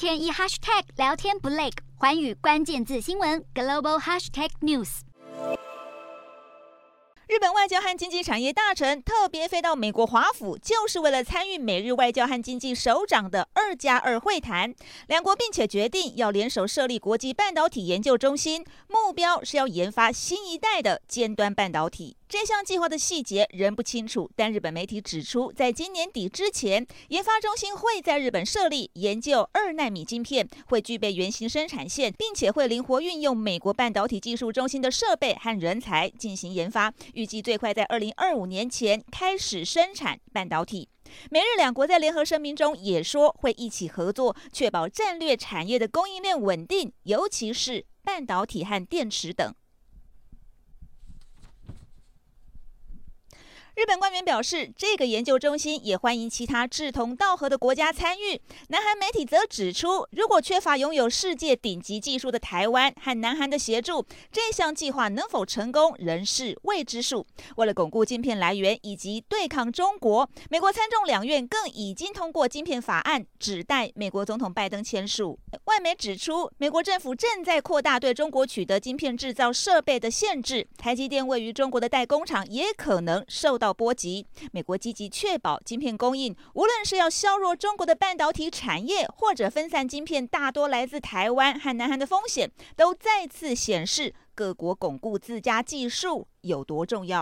天一 hashtag 聊天不累，环宇关键字新闻 global hashtag news。日本外交和经济产业大臣特别飞到美国华府，就是为了参与美日外交和经济首长的二加二会谈。两国并且决定要联手设立国际半导体研究中心，目标是要研发新一代的尖端半导体。这项计划的细节仍不清楚，但日本媒体指出，在今年底之前，研发中心会在日本设立，研究二纳米晶片，会具备原型生产线，并且会灵活运用美国半导体技术中心的设备和人才进行研发，预计最快在二零二五年前开始生产半导体。美日两国在联合声明中也说会一起合作，确保战略产业的供应链稳定，尤其是半导体和电池等。日本官员表示，这个研究中心也欢迎其他志同道合的国家参与。南韩媒体则指出，如果缺乏拥有世界顶级技术的台湾和南韩的协助，这项计划能否成功仍是未知数。为了巩固晶片来源以及对抗中国，美国参众两院更已经通过晶片法案，只待美国总统拜登签署。外媒指出，美国政府正在扩大对中国取得晶片制造设备的限制，台积电位于中国的代工厂也可能受到波及，美国积极确保晶片供应，无论是要削弱中国的半导体产业，或者分散晶片大多来自台湾和南韩的风险，都再次显示各国巩固自家技术有多重要。